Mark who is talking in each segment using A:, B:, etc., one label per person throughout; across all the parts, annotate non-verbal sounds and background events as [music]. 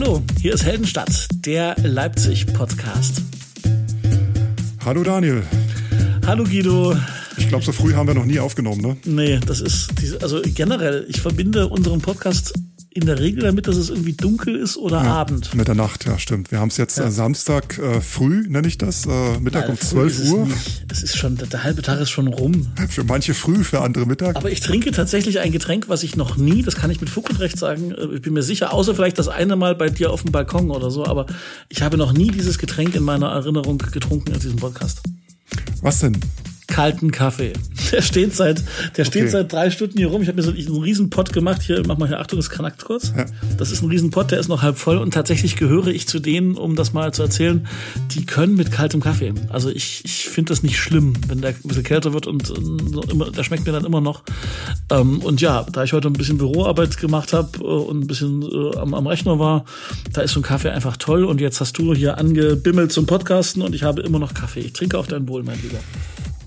A: Hallo, hier ist Heldenstadt, der Leipzig-Podcast.
B: Hallo Daniel.
A: Hallo Guido.
B: Ich glaube, so früh haben wir noch nie aufgenommen, ne?
A: Nee, das ist, diese, also generell, ich verbinde unseren Podcast in der Regel damit, dass es irgendwie dunkel ist oder
B: ja,
A: Abend.
B: Mit der Nacht, ja, stimmt. Wir haben es jetzt ja. äh, Samstag äh, früh, nenne ich das, äh, Mittag Nein, um 12 Uhr.
A: Es, es, ist schon, der halbe Tag ist schon rum. [laughs]
B: Für manche früh, für andere Mittag.
A: Aber ich trinke tatsächlich ein Getränk, was ich noch nie, das kann ich mit Fug und Recht sagen, äh, ich bin mir sicher, außer vielleicht das eine Mal bei dir auf dem Balkon oder so, aber ich habe noch nie dieses Getränk in meiner Erinnerung getrunken in diesem Podcast.
B: Was denn?
A: Kalten Kaffee. [laughs] Der steht seit, der steht okay. seit drei Stunden hier rum. Ich habe mir so einen riesen Pott gemacht. Hier, mach mal hier, Achtung, es knackt kurz. Ja. Das ist ein riesen Pott, der ist noch halb voll und tatsächlich gehöre ich zu denen, um das mal zu erzählen, die können mit kaltem Kaffee. Also ich, ich finde das nicht schlimm, wenn der ein bisschen kälter wird und, und immer, der schmeckt mir dann immer noch. Ähm, und ja, da ich heute ein bisschen Büroarbeit gemacht habe äh, und ein bisschen äh, am, am Rechner war, da ist so ein Kaffee einfach toll. Und jetzt hast du hier angebimmelt zum Podcasten und ich habe immer noch Kaffee. Ich trinke auf dein Wohl, mein Lieber.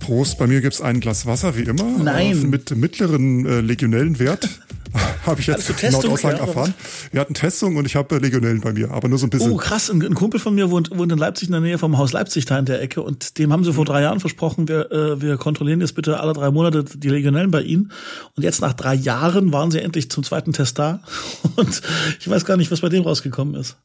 B: Prost, bei mir gibt's ein Glas Wasser, wie immer.
A: Nein.
B: Äh, mit mittleren äh, Legionellenwert. [laughs] habe ich jetzt laut Aussagen ja, erfahren. Wir hatten Testung und ich habe äh, Legionellen bei mir, aber nur so ein bisschen.
A: Oh, krass. Ein, ein, Kumpel von mir wohnt, wohnt in Leipzig in der Nähe vom Haus Leipzig da in der Ecke und dem haben sie vor drei Jahren versprochen, wir, äh, wir kontrollieren jetzt bitte alle drei Monate die Legionellen bei ihnen. Und jetzt nach drei Jahren waren sie endlich zum zweiten Test da. [laughs] Und ich weiß gar nicht, was bei dem rausgekommen ist.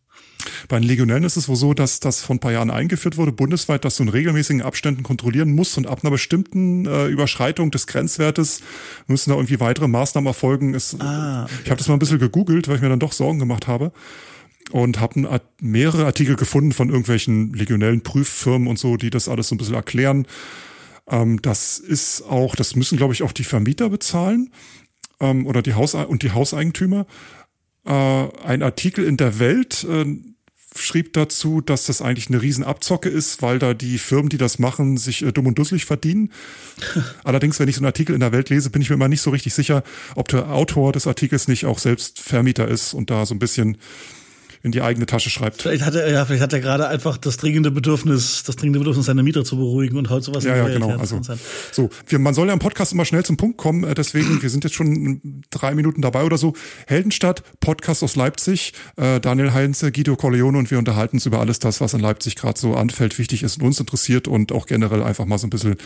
B: Bei den Legionellen ist es wohl so, dass das vor ein paar Jahren eingeführt wurde, bundesweit, dass du in regelmäßigen Abständen kontrollieren musst und ab einer bestimmten äh, Überschreitung des Grenzwertes müssen da irgendwie weitere Maßnahmen erfolgen. Es, ah, okay. Ich habe das mal ein bisschen gegoogelt, weil ich mir dann doch Sorgen gemacht habe und habe mehrere Artikel gefunden von irgendwelchen legionellen Prüffirmen und so, die das alles so ein bisschen erklären. Ähm, das ist auch, das müssen glaube ich auch die Vermieter bezahlen ähm, oder die Haus und die Hauseigentümer. Äh, ein Artikel in der Welt äh, schrieb dazu, dass das eigentlich eine Riesenabzocke ist, weil da die Firmen, die das machen, sich äh, dumm und dusselig verdienen. [laughs] Allerdings, wenn ich so einen Artikel in der Welt lese, bin ich mir immer nicht so richtig sicher, ob der Autor des Artikels nicht auch selbst Vermieter ist und da so ein bisschen in die eigene Tasche schreibt.
A: Vielleicht hat er, ja, vielleicht hat er gerade einfach das dringende Bedürfnis, das dringende Bedürfnis, seine Mieter zu beruhigen und haut sowas
B: ja, Ja, genau. Also, so, wir, man soll ja im Podcast immer schnell zum Punkt kommen, äh, deswegen, wir sind jetzt schon drei Minuten dabei oder so. Heldenstadt, Podcast aus Leipzig, äh, Daniel Heinze, Guido Corleone und wir unterhalten uns über alles das, was in Leipzig gerade so anfällt, wichtig ist und uns interessiert und auch generell einfach mal so ein bisschen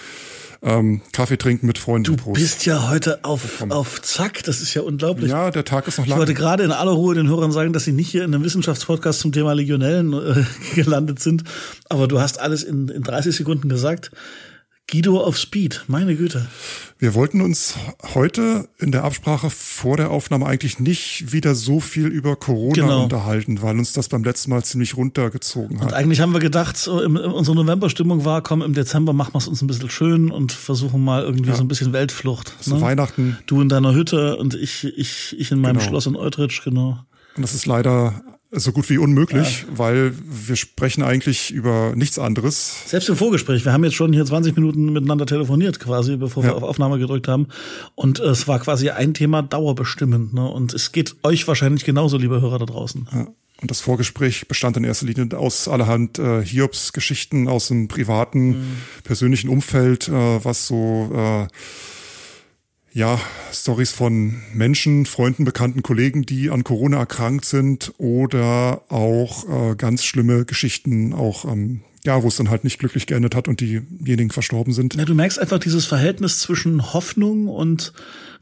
B: ähm, Kaffee trinken mit Freunden.
A: Du Prost. bist ja heute auf, auf Zack, das ist ja unglaublich.
B: Ja, der Tag ist noch lang.
A: Ich wollte gerade in aller Ruhe den Hörern sagen, dass sie nicht hier in einem Wissenschaftspodcast zum Thema Legionellen äh, [laughs] gelandet sind, aber du hast alles in, in 30 Sekunden gesagt. Guido auf Speed, meine Güte.
B: Wir wollten uns heute in der Absprache vor der Aufnahme eigentlich nicht wieder so viel über Corona genau. unterhalten, weil uns das beim letzten Mal ziemlich runtergezogen hat.
A: Und eigentlich haben wir gedacht, so im, unsere Novemberstimmung war, komm, im Dezember machen wir es uns ein bisschen schön und versuchen mal irgendwie ja. so ein bisschen Weltflucht.
B: So ne? Weihnachten.
A: Du in deiner Hütte und ich, ich, ich in meinem genau. Schloss in Eutrich, genau.
B: Und das ist leider so gut wie unmöglich, ja. weil wir sprechen eigentlich über nichts anderes.
A: Selbst im Vorgespräch, wir haben jetzt schon hier 20 Minuten miteinander telefoniert quasi, bevor ja. wir auf Aufnahme gedrückt haben. Und es war quasi ein Thema dauerbestimmend. Ne? Und es geht euch wahrscheinlich genauso, liebe Hörer da draußen.
B: Ja. Und das Vorgespräch bestand in erster Linie aus allerhand äh, Hiobs-Geschichten aus dem privaten, mhm. persönlichen Umfeld, äh, was so äh, ja, Stories von Menschen, Freunden, bekannten Kollegen, die an Corona erkrankt sind oder auch äh, ganz schlimme Geschichten, auch ähm, ja, wo es dann halt nicht glücklich geendet hat und diejenigen verstorben sind.
A: Ja, du merkst einfach dieses Verhältnis zwischen Hoffnung und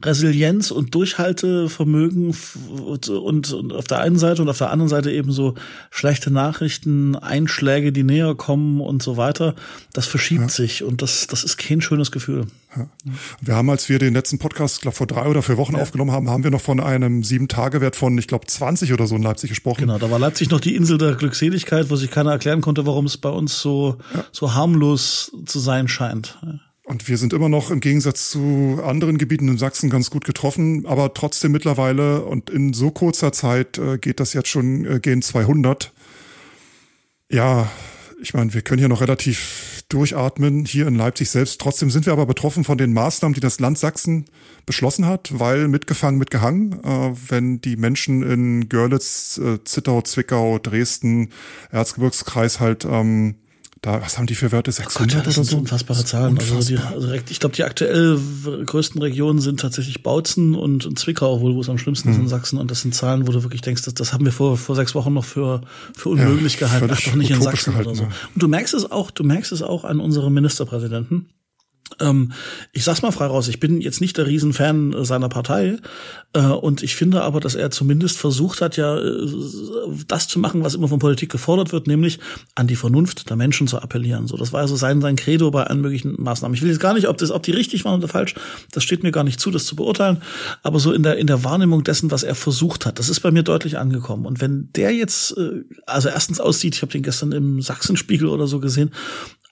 A: Resilienz und Durchhaltevermögen und, und, auf der einen Seite und auf der anderen Seite eben so schlechte Nachrichten, Einschläge, die näher kommen und so weiter. Das verschiebt ja. sich und das, das ist kein schönes Gefühl.
B: Ja. Wir haben, als wir den letzten Podcast, glaube vor drei oder vier Wochen ja. aufgenommen haben, haben wir noch von einem Sieben-Tage-Wert von, ich glaube, 20 oder so in Leipzig gesprochen.
A: Genau, da war Leipzig noch die Insel der Glückseligkeit, wo sich keiner erklären konnte, warum es bei uns so, so harmlos zu sein scheint.
B: Und wir sind immer noch im Gegensatz zu anderen Gebieten in Sachsen ganz gut getroffen, aber trotzdem mittlerweile und in so kurzer Zeit äh, geht das jetzt schon äh, gehen 200. Ja, ich meine, wir können hier noch relativ durchatmen hier in Leipzig selbst. Trotzdem sind wir aber betroffen von den Maßnahmen, die das Land Sachsen beschlossen hat, weil mitgefangen, mitgehangen, äh, wenn die Menschen in Görlitz, äh, Zittau, Zwickau, Dresden, Erzgebirgskreis halt ähm, Da, was haben die für Werte? 600
A: Gott, ja, das
B: oder
A: sind
B: so?
A: unfassbare Zahlen. Also, die, also ich glaube, die aktuell größten Regionen sind tatsächlich Bautzen und, und Zwickau, wohl, wo es am schlimmsten mhm. ist in Sachsen. Und das sind Zahlen, wo du wirklich denkst, das, das haben wir vor, vor sechs Wochen noch für, für unmöglich ja, gehalten. Ach, doch nicht in Sachsen gehalten, oder so. Und du merkst es auch, du merkst es auch an unserem Ministerpräsidenten ähm, ich sag's mal frei raus, ich bin jetzt nicht der Riesenfan seiner Partei äh, und ich finde aber, dass er zumindest versucht hat, ja äh, das zu machen, was immer von Politik gefordert wird, nämlich an die Vernunft der Menschen zu appellieren. So, das war also sein sein Credo bei allen möglichen Maßnahmen. Ich will jetzt gar nicht, ob das, ob die richtig waren oder falsch, das steht mir gar nicht zu, das zu beurteilen. Aber so in der in der Wahrnehmung dessen, was er versucht hat, das ist bei mir deutlich angekommen. Und wenn der jetzt, äh, also erstens aussieht, ich habe den gestern im Sachsenspiegel oder so gesehen,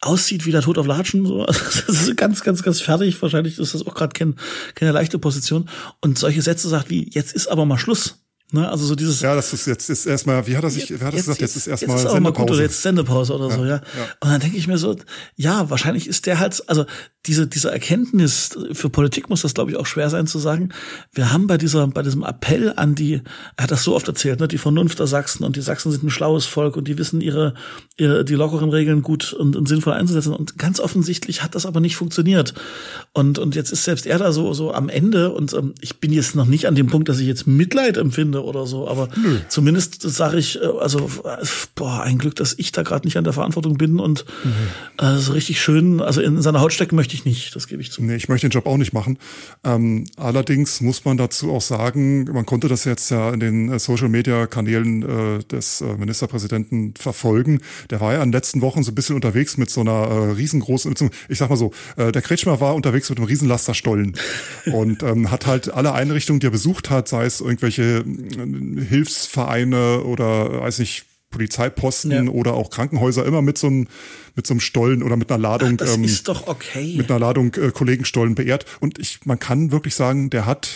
A: aussieht wie der Tod auf Latschen. So. [laughs] Das ist ganz, ganz, ganz fertig. Wahrscheinlich ist das auch gerade kein, keine leichte Position. Und solche Sätze sagt wie, jetzt ist aber mal Schluss. Ne, also so dieses.
B: Ja, das ist jetzt ist erstmal, wie hat er sich, wie hat er gesagt, jetzt ist erstmal
A: Sendepause. Mal gut, oder jetzt Sendepause oder ja, so, ja. ja. Und dann denke ich mir so, ja, wahrscheinlich ist der halt, also diese, diese Erkenntnis, für Politik muss das, glaube ich, auch schwer sein zu sagen, wir haben bei dieser, bei diesem Appell an die, er hat das so oft erzählt, ne, die Vernunft der Sachsen und die Sachsen sind ein schlaues Volk und die wissen ihre, ihre die lockeren Regeln gut und, und sinnvoll einzusetzen. Und ganz offensichtlich hat das aber nicht funktioniert. Und, und jetzt ist selbst er da so, so am Ende und ähm, ich bin jetzt noch nicht an dem Punkt, dass ich jetzt Mitleid empfinde finde oder so. Aber Nö. zumindest sage ich, äh, also boah, ein Glück, dass ich da gerade nicht an der Verantwortung bin und mhm. äh, so richtig schön, also in seiner Haut stecken möchte ich nicht, das gebe ich zu.
B: Nee, ich möchte den Job auch nicht machen. Ähm, allerdings muss man dazu auch sagen, man konnte das jetzt ja in den äh, Social Media Kanälen äh, des äh, Ministerpräsidenten verfolgen. Der war ja in den letzten Wochen so ein bisschen unterwegs mit so einer äh, riesengroßen, ich sag mal so, äh, der Kretschmer war unterwegs mit einem Riesenlasterstollen [laughs] und ähm, hat halt alle Einrichtungen, die er besucht hat, sei es irgendwelche Hilfsvereine oder weiß ich Polizeiposten ja. oder auch Krankenhäuser immer mit so einem mit so einem Stollen oder mit einer Ladung
A: Ach, das ähm, ist doch okay.
B: mit einer Ladung äh, Kollegenstollen beehrt. Und ich man kann wirklich sagen der hat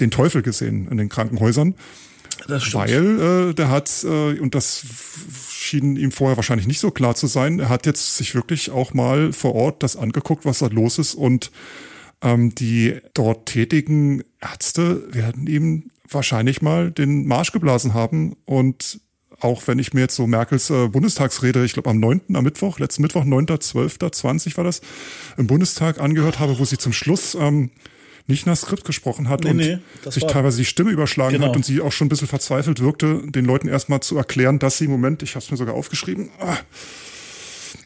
B: den Teufel gesehen in den Krankenhäusern weil äh, der hat äh, und das schien ihm vorher wahrscheinlich nicht so klar zu sein. Er hat jetzt sich wirklich auch mal vor Ort das angeguckt was da los ist und ähm, die dort tätigen Ärzte werden ihm wahrscheinlich mal den Marsch geblasen haben und auch wenn ich mir jetzt so Merkels äh, Bundestagsrede, ich glaube am 9., am Mittwoch, letzten Mittwoch, 9., 12., 20 war das, im Bundestag angehört habe, wo sie zum Schluss ähm, nicht nach Skript gesprochen hat nee, und nee, sich teilweise die Stimme überschlagen genau. hat und sie auch schon ein bisschen verzweifelt wirkte, den Leuten erstmal zu erklären, dass sie, Moment, ich habe es mir sogar aufgeschrieben, ah,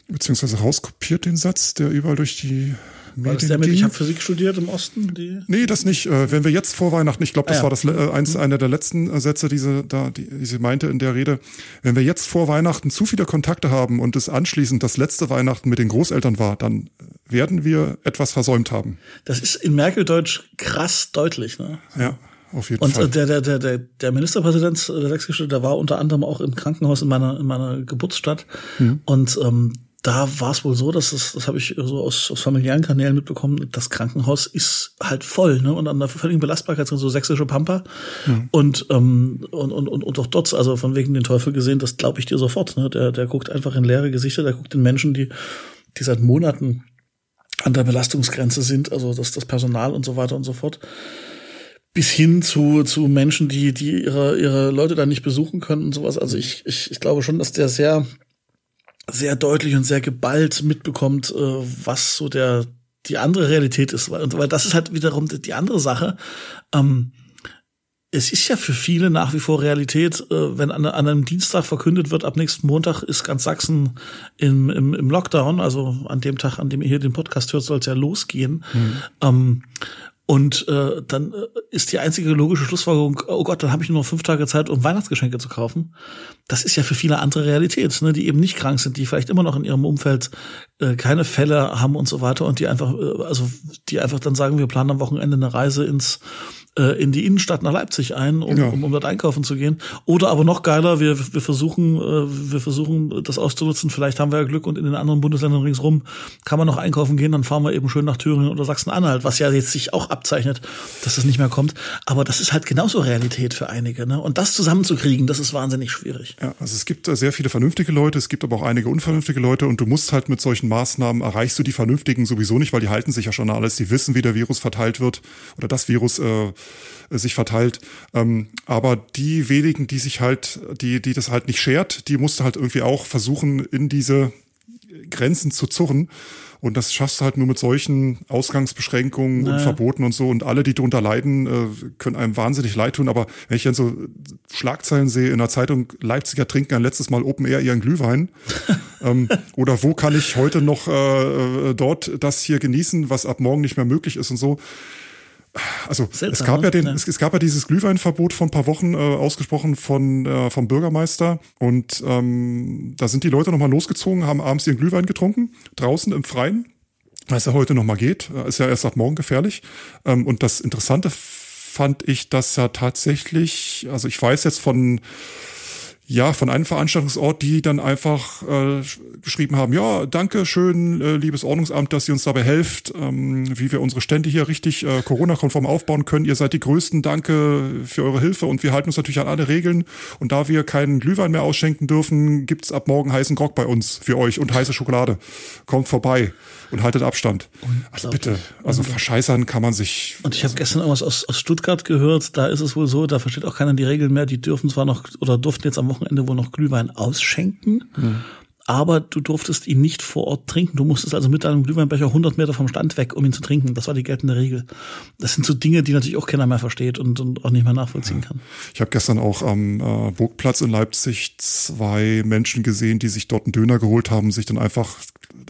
B: beziehungsweise rauskopiert den Satz, der überall durch die
A: mit, ich habe Physik studiert im Osten? Die?
B: Nee, das nicht. Äh, wenn wir jetzt vor Weihnachten, ich glaube, das ah, ja. war das äh, eins, mhm. einer der letzten äh, Sätze, diese, da, die, die sie meinte in der Rede. Wenn wir jetzt vor Weihnachten zu viele Kontakte haben und es anschließend das letzte Weihnachten mit den Großeltern war, dann werden wir etwas versäumt haben.
A: Das ist in Merkel-Deutsch krass deutlich, ne?
B: Ja. Auf jeden
A: und
B: Fall.
A: Und der, der, der, der, der Ministerpräsident der Sächsische, der war unter anderem auch im Krankenhaus in meiner, in meiner Geburtsstadt. Mhm. Und ähm, da war es wohl so, dass es, das habe ich so aus, aus familiären Kanälen mitbekommen, das Krankenhaus ist halt voll, ne? Und an der völligen Belastbarkeit sind so sächsische Pampa. Mhm. Und, ähm, und, und, und, und auch dort, also von wegen den Teufel gesehen, das glaube ich dir sofort. Ne? Der, der guckt einfach in leere Gesichter, der guckt den Menschen, die, die seit Monaten an der Belastungsgrenze sind, also das, das Personal und so weiter und so fort bis hin zu, zu Menschen, die, die ihre, ihre Leute da nicht besuchen können und sowas. Also ich, ich, ich glaube schon, dass der sehr, sehr deutlich und sehr geballt mitbekommt, äh, was so der die andere Realität ist, weil, weil das ist halt wiederum die andere Sache. Ähm, es ist ja für viele nach wie vor Realität, äh, wenn an, an, einem Dienstag verkündet wird, ab nächsten Montag ist ganz Sachsen im, im, im Lockdown, also an dem Tag, an dem ihr hier den Podcast hört, soll es ja losgehen. Mhm. Ähm, und äh, dann äh, ist die einzige logische Schlussfolgerung, oh Gott, dann habe ich nur noch fünf Tage Zeit, um Weihnachtsgeschenke zu kaufen. Das ist ja für viele andere Realität, ne, die eben nicht krank sind, die vielleicht immer noch in ihrem Umfeld äh, keine Fälle haben und so weiter und die einfach, äh, also die einfach dann sagen, wir planen am Wochenende eine Reise ins äh, in die Innenstadt nach Leipzig ein, um, ja. um, um dort einkaufen zu gehen. Oder aber noch geiler, wir, wir versuchen, äh, wir versuchen das auszunutzen. Vielleicht haben wir ja Glück und in den anderen Bundesländern ringsrum kann man noch einkaufen gehen. Dann fahren wir eben schön nach Thüringen oder Sachsen-Anhalt, was ja jetzt sich auch abzeichnet, dass das nicht mehr kommt. Aber das ist halt genauso Realität für einige. Ne? Und das zusammenzukriegen, das ist wahnsinnig schwierig.
B: Ja, also es gibt sehr viele vernünftige Leute, es gibt aber auch einige unvernünftige Leute und du musst halt mit solchen Maßnahmen erreichst du die Vernünftigen sowieso nicht, weil die halten sich ja schon alles. Die wissen, wie der Virus verteilt wird oder das Virus äh, äh, sich verteilt. Ähm, aber die wenigen, die sich halt, die, die das halt nicht schert, die musste halt irgendwie auch versuchen, in diese Grenzen zu zurren. Und das schaffst du halt nur mit solchen Ausgangsbeschränkungen naja. und Verboten und so. Und alle, die darunter leiden, äh, können einem wahnsinnig leid tun. Aber wenn ich dann so Schlagzeilen sehe in der Zeitung, Leipziger trinken ein letztes Mal Open Air ihren Glühwein. [laughs] ähm, oder wo kann ich heute noch äh, äh, dort das hier genießen, was ab morgen nicht mehr möglich ist und so also Seltsam, es gab ja den, ja. Es, es, gab ja dieses Glühweinverbot vor ein paar Wochen äh, ausgesprochen von äh, vom Bürgermeister und ähm, da sind die Leute nochmal losgezogen, haben abends ihren Glühwein getrunken draußen im Freien, weil es ja heute nochmal geht, äh, ist ja erst ab morgen gefährlich. Ähm, und das Interessante fand ich, dass ja tatsächlich, also ich weiß jetzt von ja, von einem Veranstaltungsort, die dann einfach äh, geschrieben haben, ja, danke schön, äh, liebes Ordnungsamt, dass ihr uns dabei helft, ähm, wie wir unsere Stände hier richtig äh, Corona-konform aufbauen können. Ihr seid die Größten, danke für eure Hilfe und wir halten uns natürlich an alle Regeln. Und da wir keinen Glühwein mehr ausschenken dürfen, gibt's ab morgen heißen Grog bei uns für euch und heiße Schokolade. Kommt vorbei und haltet Abstand. Also bitte, also verscheißern kann man sich.
A: Und ich habe gestern irgendwas aus, aus Stuttgart gehört, da ist es wohl so, da versteht auch keiner die Regeln mehr, die dürfen zwar noch oder durften jetzt am Wochenende Wochenende wohl noch Glühwein ausschenken. Mhm. Aber du durftest ihn nicht vor Ort trinken. Du musstest also mit deinem Glühweinbecher 100 Meter vom Stand weg, um ihn zu trinken. Das war die geltende Regel. Das sind so Dinge, die natürlich auch keiner mehr versteht und, und auch nicht mehr nachvollziehen kann.
B: Ich habe gestern auch am äh, Burgplatz in Leipzig zwei Menschen gesehen, die sich dort einen Döner geholt haben, sich dann einfach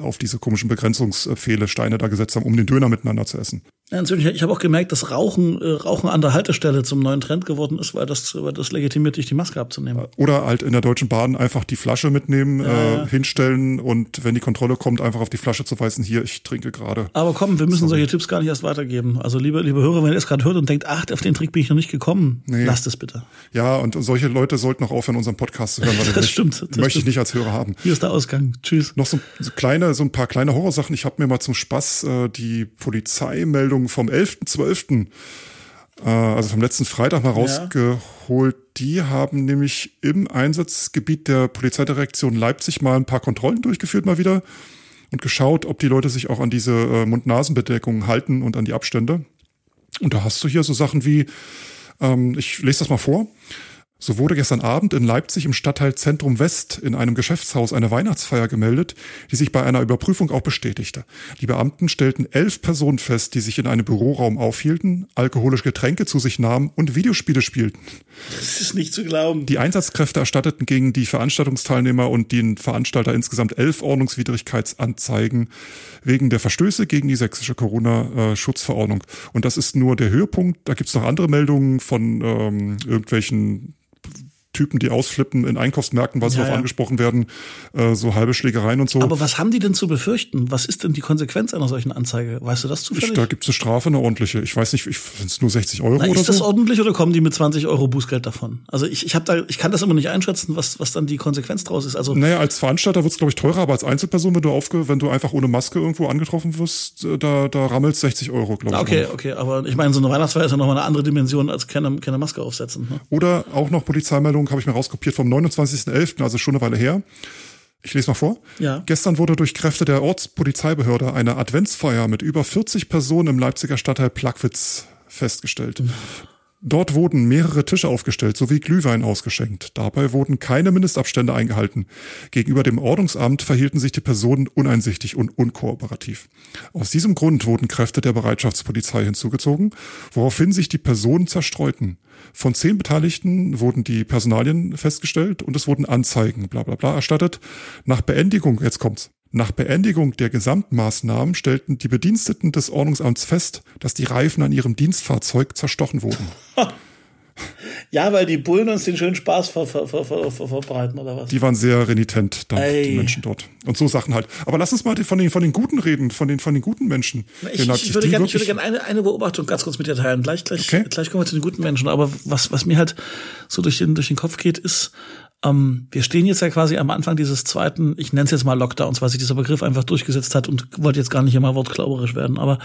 B: auf diese komischen Begrenzungspfähle Steine da gesetzt haben, um den Döner miteinander zu essen.
A: Ja, natürlich. Ich habe auch gemerkt, dass Rauchen, äh, Rauchen an der Haltestelle zum neuen Trend geworden ist, weil das, weil das legitimiert, dich die Maske abzunehmen.
B: Oder halt in der Deutschen Bahn einfach die Flasche mitnehmen, ja. äh, hinstellen und wenn die Kontrolle kommt, einfach auf die Flasche zu weisen, hier, ich trinke gerade.
A: Aber komm, wir müssen Sorry. solche Tipps gar nicht erst weitergeben. Also liebe, liebe Hörer, wenn ihr es gerade hört und denkt, ach, auf den Trick bin ich noch nicht gekommen, nee. lasst es bitte.
B: Ja, und solche Leute sollten auch aufhören, unseren Podcast zu hören, weil [laughs] das, stimmt, das möchte stimmt. ich nicht als Hörer haben.
A: Hier ist der Ausgang. Tschüss.
B: Noch so, so kleine, so ein paar kleine Horrorsachen. Ich habe mir mal zum Spaß äh, die Polizeimeldung vom 11.12 12., äh, also vom letzten Freitag mal rausgeholt. Ja. Die haben nämlich im Einsatzgebiet der Polizeidirektion Leipzig mal ein paar Kontrollen durchgeführt, mal wieder und geschaut, ob die Leute sich auch an diese äh, Mund-Nasen-Bedeckung halten und an die Abstände. Und da hast du hier so Sachen wie, ähm, ich lese das mal vor. So wurde gestern Abend in Leipzig im Stadtteil Zentrum West in einem Geschäftshaus eine Weihnachtsfeier gemeldet, die sich bei einer Überprüfung auch bestätigte. Die Beamten stellten elf Personen fest, die sich in einem Büroraum aufhielten, alkoholische Getränke zu sich nahmen und Videospiele spielten.
A: Das ist nicht zu glauben.
B: Die Einsatzkräfte erstatteten gegen die Veranstaltungsteilnehmer und den Veranstalter insgesamt elf Ordnungswidrigkeitsanzeigen wegen der Verstöße gegen die sächsische Corona-Schutzverordnung. Und das ist nur der Höhepunkt. Da gibt's noch andere Meldungen von ähm, irgendwelchen Typen, die ausflippen in Einkaufsmärkten, weil sie ja, darauf ja. angesprochen werden, äh, so halbe Schlägereien und so.
A: Aber was haben die denn zu befürchten? Was ist denn die Konsequenz einer solchen Anzeige? Weißt du das zufällig?
B: Da gibt es eine Strafe, eine ordentliche. Ich weiß nicht, ich sind es nur 60 Euro
A: Na,
B: oder
A: ist so? Ist das ordentlich oder kommen die mit 20 Euro Bußgeld davon? Also ich, ich habe da, ich kann das immer nicht einschätzen, was, was dann die Konsequenz draus ist. Also
B: naja, als Veranstalter wird es glaube ich teurer, aber als Einzelperson, wenn du aufge, wenn du einfach ohne Maske irgendwo angetroffen wirst, äh, da, da rammelt 60 Euro, glaube ich.
A: Okay, okay, aber ich meine, so eine Weihnachtsfeier ist ja nochmal eine andere Dimension als keine, keine Maske aufsetzen. Ne?
B: Oder auch noch Polizeimeldung habe ich mir rauskopiert vom 29.11., also schon eine Weile her. Ich lese mal vor.
A: Ja.
B: Gestern wurde durch Kräfte der Ortspolizeibehörde eine Adventsfeier mit über 40 Personen im Leipziger Stadtteil Plagwitz festgestellt. Dort wurden mehrere Tische aufgestellt sowie Glühwein ausgeschenkt. Dabei wurden keine Mindestabstände eingehalten. Gegenüber dem Ordnungsamt verhielten sich die Personen uneinsichtig und unkooperativ. Aus diesem Grund wurden Kräfte der Bereitschaftspolizei hinzugezogen, woraufhin sich die Personen zerstreuten. Von zehn Beteiligten wurden die Personalien festgestellt und es wurden Anzeigen bla bla bla erstattet. Nach Beendigung, jetzt kommt's, nach Beendigung der Gesamtmaßnahmen stellten die Bediensteten des Ordnungsamts fest, dass die Reifen an ihrem Dienstfahrzeug zerstochen wurden. [laughs]
A: Ja, weil die Bullen uns den schönen Spaß ver ver ver verbreiten, oder was?
B: Die waren sehr renitent, dann, die Menschen dort. Und so Sachen halt. Aber lass uns mal von den, von den Guten reden, von den, von den guten Menschen.
A: Ich, ich, ich würde gerne gern eine, eine Beobachtung ganz kurz mit dir teilen. Gleich, gleich, okay. gleich kommen wir zu den guten Menschen. Aber was, was mir halt so durch den, durch den Kopf geht, ist, ähm, wir stehen jetzt ja quasi am Anfang dieses zweiten, ich nenne es jetzt mal Lockdowns, weil sich dieser Begriff einfach durchgesetzt hat und wollte jetzt gar nicht immer wortklauberisch werden. Aber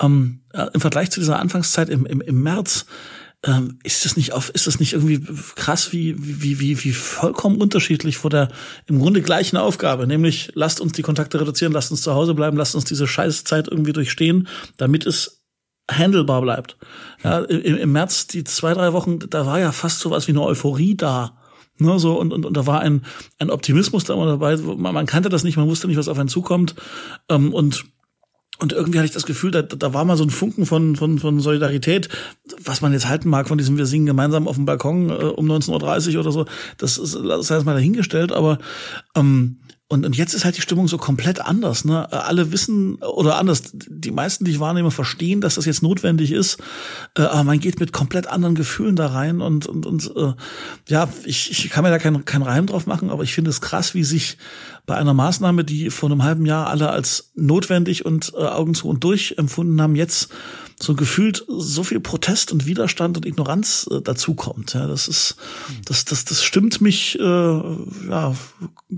A: ähm, äh, im Vergleich zu dieser Anfangszeit im, im, im März ähm, ist es nicht auf, ist es nicht irgendwie krass, wie, wie, wie, wie vollkommen unterschiedlich vor der im Grunde gleichen Aufgabe, nämlich lasst uns die Kontakte reduzieren, lasst uns zu Hause bleiben, lasst uns diese Scheißzeit irgendwie durchstehen, damit es handelbar bleibt. Ja, im, im März, die zwei, drei Wochen, da war ja fast so was wie eine Euphorie da. Ne, so, und, und, und da war ein, ein Optimismus da dabei. Man, man kannte das nicht, man wusste nicht, was auf einen zukommt. Ähm, und und irgendwie hatte ich das Gefühl, da, da war mal so ein Funken von, von, von Solidarität, was man jetzt halten mag von diesem Wir singen gemeinsam auf dem Balkon äh, um 19.30 Uhr oder so. Das ist, das heißt mal dahingestellt, aber ähm, und, und jetzt ist halt die Stimmung so komplett anders. Ne? Alle wissen, oder anders, die meisten, die ich wahrnehme, verstehen, dass das jetzt notwendig ist. Äh, aber man geht mit komplett anderen Gefühlen da rein. Und, und, und äh, ja, ich, ich kann mir da keinen kein Reim drauf machen, aber ich finde es krass, wie sich bei einer Maßnahme, die vor einem halben Jahr alle als notwendig und äh, Augen zu und durch empfunden haben, jetzt so gefühlt so viel Protest und Widerstand und Ignoranz äh, dazukommt. Ja, das ist, das, das, das stimmt mich äh, ja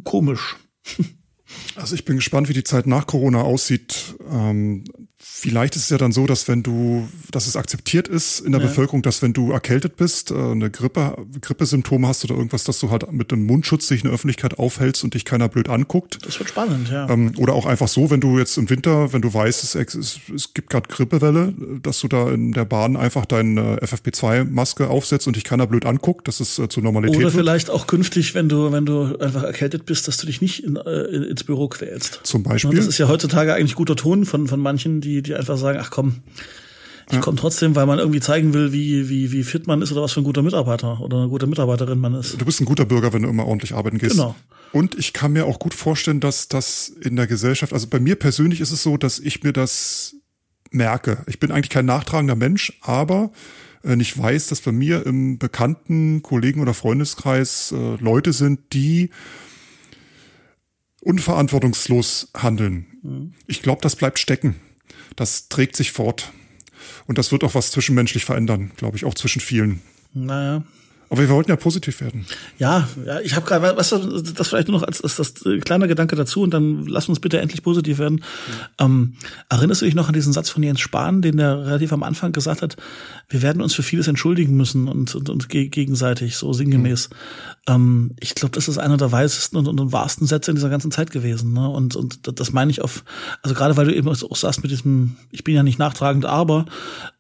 A: komisch.
B: Also ich bin gespannt, wie die Zeit nach Corona aussieht. Ähm, Vielleicht ist es ja dann so, dass wenn du, dass es akzeptiert ist in der ja. Bevölkerung, dass wenn du erkältet bist, äh, eine Grippe, Grippesymptome hast oder irgendwas, dass du halt mit einem Mundschutz dich in der Öffentlichkeit aufhältst und dich keiner blöd anguckt.
A: Das wird spannend, ja.
B: Ähm, oder auch einfach so, wenn du jetzt im Winter, wenn du weißt, es, es, es gibt gerade Grippewelle, dass du da in der Bahn einfach deine FFP2-Maske aufsetzt und dich keiner blöd anguckt, dass es äh, zur Normalität
A: Oder vielleicht wird. auch künftig, wenn du, wenn du einfach erkältet bist, dass du dich nicht in, äh, ins Büro quälst.
B: Zum Beispiel.
A: Das ist ja heutzutage eigentlich guter Ton von, von manchen, die, die die einfach sagen, ach komm, ich komme trotzdem, weil man irgendwie zeigen will, wie, wie, wie fit man ist oder was für ein guter Mitarbeiter oder eine gute Mitarbeiterin man ist.
B: Du bist ein guter Bürger, wenn du immer ordentlich arbeiten gehst. Genau. Und ich kann mir auch gut vorstellen, dass das in der Gesellschaft, also bei mir persönlich ist es so, dass ich mir das merke. Ich bin eigentlich kein nachtragender Mensch, aber äh, ich weiß, dass bei mir im bekannten Kollegen- oder Freundeskreis äh, Leute sind, die unverantwortungslos handeln. Mhm. Ich glaube, das bleibt stecken das trägt sich fort. Und das wird auch was zwischenmenschlich verändern, glaube ich, auch zwischen vielen.
A: Naja.
B: Aber wir wollten ja positiv werden.
A: Ja, ja ich habe gerade, was das vielleicht nur noch als, als das äh, kleine Gedanke dazu und dann lass uns bitte endlich positiv werden. Mhm. Ähm, erinnerst du dich noch an diesen Satz von Jens Spahn, den er relativ am Anfang gesagt hat, wir werden uns für vieles entschuldigen müssen und, und, und gegenseitig, so sinngemäß. Mhm. Ähm, ich glaube, das ist einer der weisesten und, und, und wahrsten Sätze in dieser ganzen Zeit gewesen. Ne? Und, und das meine ich auf, also gerade weil du eben auch sagst mit diesem, ich bin ja nicht nachtragend, aber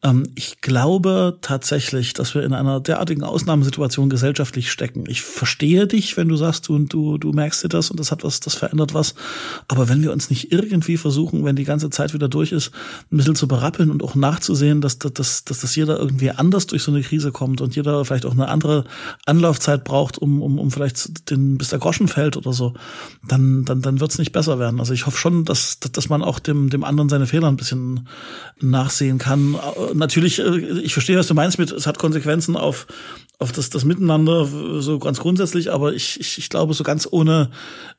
A: ähm, ich glaube tatsächlich, dass wir in einer derartigen Ausnahmesituation gesellschaftlich stecken. Ich verstehe dich, wenn du sagst, du, du, du merkst dir das und das hat was, das verändert was. Aber wenn wir uns nicht irgendwie versuchen, wenn die ganze Zeit wieder durch ist, ein bisschen zu berappeln und auch nachzusehen, dass, dass, dass, dass jeder irgendwie anders durch so eine Krise kommt und jeder vielleicht auch eine andere Anlaufzeit braucht, um um, um, vielleicht den, bis der Groschen fällt oder so, dann, dann, dann wird es nicht besser werden. Also ich hoffe schon, dass, dass man auch dem, dem anderen seine Fehler ein bisschen nachsehen kann. Äh, natürlich, äh, ich verstehe, was du meinst mit, es hat Konsequenzen auf, auf das, das Miteinander so ganz grundsätzlich, aber ich, ich, ich glaube so ganz ohne,